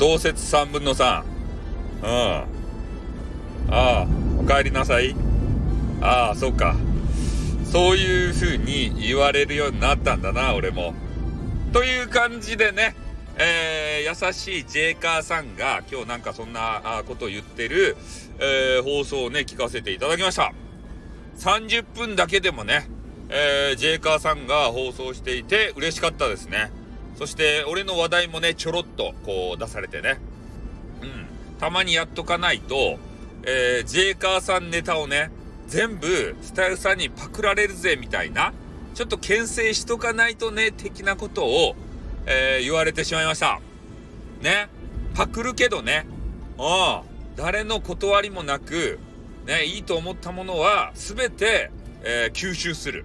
同説3分の3。うん。ああ、お帰りなさい。ああ、そうか。そういう風に言われるようになったんだな、俺も。という感じでね、えー、優しいジェイカーさんが今日なんかそんなことを言ってる、えー、放送をね、聞かせていただきました。30分だけでもね、えー、ジェイカーさんが放送していて嬉しかったですね。そして俺の話題もね、ちょろっとこう出されてね。うん。たまにやっとかないと、えー、ジェイカーさんネタをね、全部スタイルさんにパクられるぜみたいな、ちょっと牽制しとかないとね、的なことを、えー、言われてしまいました。ね。パクるけどね。うん。誰の断りもなく、ね、いいと思ったものは全て、えー、吸収する。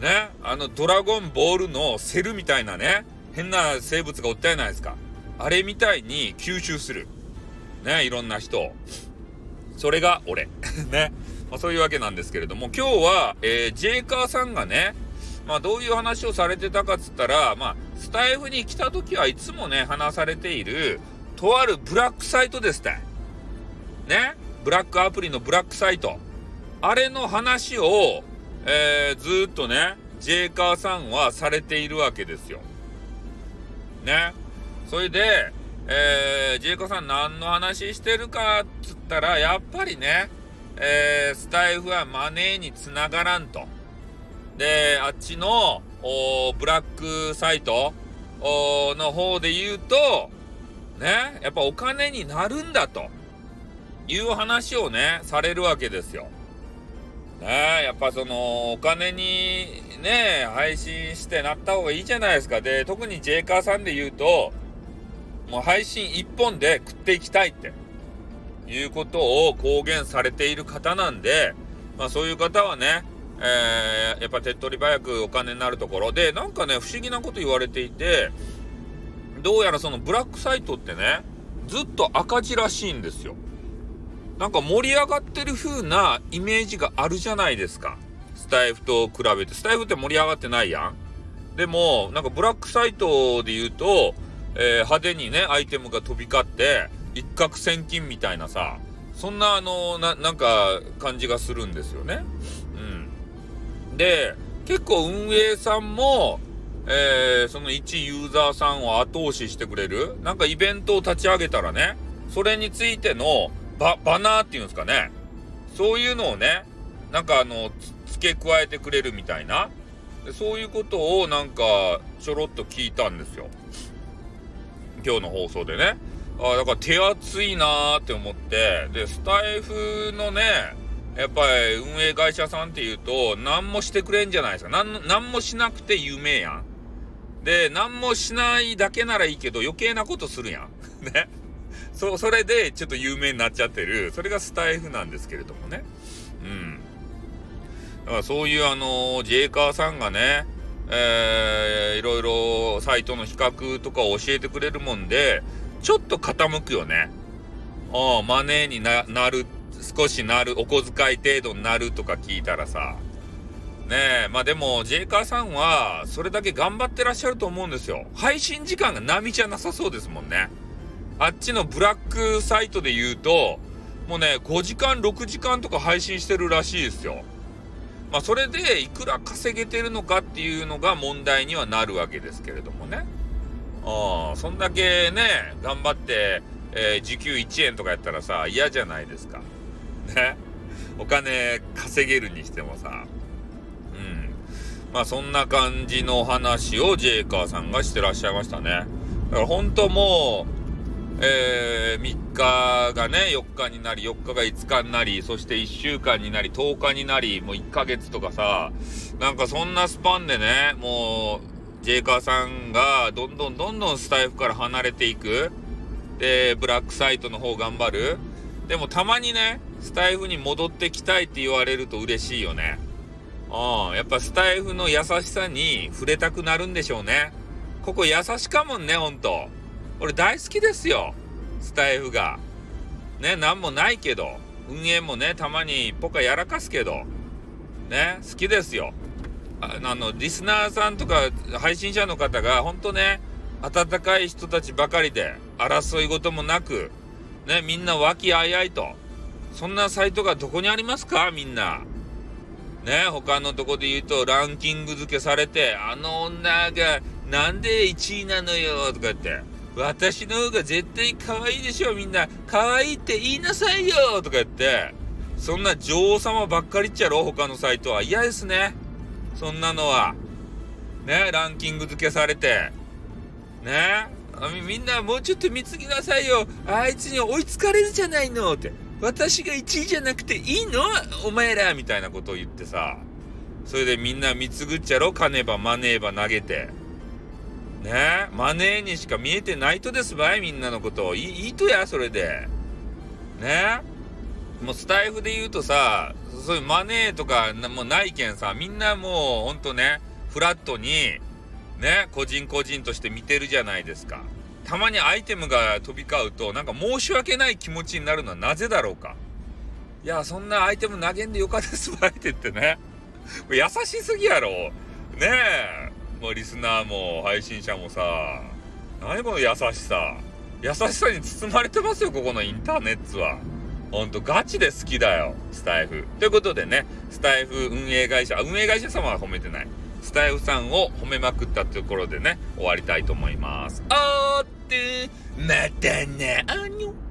ね。あの、ドラゴンボールのセルみたいなね、変な生物がおったじゃないですか。あれみたいに吸収する。ね、いろんな人。それが俺。ね。まあ、そういうわけなんですけれども、今日は、えー、ジェイカーさんがね、まあ、どういう話をされてたかっつったら、まあ、スタイフに来た時はいつもね、話されている、とあるブラックサイトですって。ね。ブラックアプリのブラックサイト。あれの話を、えー、ずっとね、ジェイカーさんはされているわけですよ。ね。それで、えー、ジェイカーさん何の話してるかっつったら、やっぱりね、えー、スタイフはマネーにつながらんと。で、あっちの、ブラックサイトの方で言うと、ね、やっぱお金になるんだという話をね、されるわけですよ。ねやっぱその、お金にね、配信してなった方がいいじゃないですか。で、特にジェイカーさんで言うと、もう配信一本で食っていきたいって。いうことを公言されている方なんで、まあそういう方はね、えー、やっぱ手っ取り早くお金になるところで、なんかね、不思議なこと言われていて、どうやらそのブラックサイトってね、ずっと赤字らしいんですよ。なんか盛り上がってる風なイメージがあるじゃないですか。スタイフと比べて。スタイフって盛り上がってないやん。でも、なんかブラックサイトで言うと、えー、派手にね、アイテムが飛び交って、一攫千金みたいなさ、そんなあの、な、なんか感じがするんですよね。うん。で、結構運営さんも、えー、その一ユーザーさんを後押ししてくれる、なんかイベントを立ち上げたらね、それについてのバ、バナーっていうんですかね。そういうのをね、なんかあの、付け加えてくれるみたいな。そういうことをなんかちょろっと聞いたんですよ。今日の放送でね。あだから手厚いなーって思って、で、スタイフのね、やっぱり運営会社さんっていうと、何もしてくれんじゃないですか。なん何もしなくて有名やん。で、何もしないだけならいいけど、余計なことするやん。ね。そ、それでちょっと有名になっちゃってる。それがスタイフなんですけれどもね。うん。だからそういうあの、ジェイカーさんがね、えー、いろいろサイトの比較とかを教えてくれるもんで、ちょっと傾くよね。ああ、マネーになる、少しなる、お小遣い程度になるとか聞いたらさ。ねえ、まあでも、ジェイカーさんは、それだけ頑張ってらっしゃると思うんですよ。配信時間が波じゃなさそうですもんね。あっちのブラックサイトで言うと、もうね、5時間、6時間とか配信してるらしいですよ。まあ、それでいくら稼げてるのかっていうのが問題にはなるわけですけれどもね。ああ、そんだけね、頑張って、えー、時給1円とかやったらさ、嫌じゃないですか。ね。お金稼げるにしてもさ。うん。まあそんな感じの話をジェイカーさんがしてらっしゃいましたね。だから本当もう、えー、3日がね、4日になり、4日が5日になり、そして1週間になり、10日になり、もう1ヶ月とかさ、なんかそんなスパンでね、もう、ジェイカーさんがどんどんどんどんスタイフから離れていく。で、ブラックサイトの方頑張る。でもたまにね、スタイフに戻ってきたいって言われると嬉しいよね。うん。やっぱスタイフの優しさに触れたくなるんでしょうね。ここ優しかもんね、ほんと。俺大好きですよ。スタイフが。ね、なんもないけど。運営もね、たまにポカやらかすけど。ね、好きですよ。あの、リスナーさんとか配信者の方が、ほんとね、温かい人たちばかりで、争い事もなく、ね、みんな和気あいあいと。そんなサイトがどこにありますか？みんな。ね、他のとこで言うと、ランキング付けされて、あの女が、なんで1位なのよ、とか言って。私の方が絶対可愛いでしょ、みんな。可愛いって言いなさいよ、とか言って。そんな女王様ばっかりっちゃろ、他のサイトは。嫌ですね。そんなのは。ね、ランキング付けされて。ねみんなもうちょっと見つけなさいよ。あいつに追いつかれるじゃないのって。私が1位じゃなくていいの？お前らみたいなことを言ってさ。それでみんな貢ぐっちゃろ金ばマネーば投げて。ねマネーにしか見えてないとですばいみんなのこと。いいいとや、それで。ねもうスタイフで言うとさ、そういうマネーとかもうないけんさ、みんなもうほんとね、フラットに、ね、個人個人として見てるじゃないですか。たまにアイテムが飛び交うと、なんか申し訳ない気持ちになるのはなぜだろうか。いや、そんなアイテム投げんでよかったですわ、って言ってね。優しすぎやろ。ねえ。もうリスナーも配信者もさ、何この優しさ。優しさに包まれてますよ、ここのインターネットは。ほんとガチで好きだよ、スタイフ。ということでね、スタイフ運営会社、運営会社様は褒めてない。スタイフさんを褒めまくったところでね、終わりたいと思います。おーって、またね、あにょ。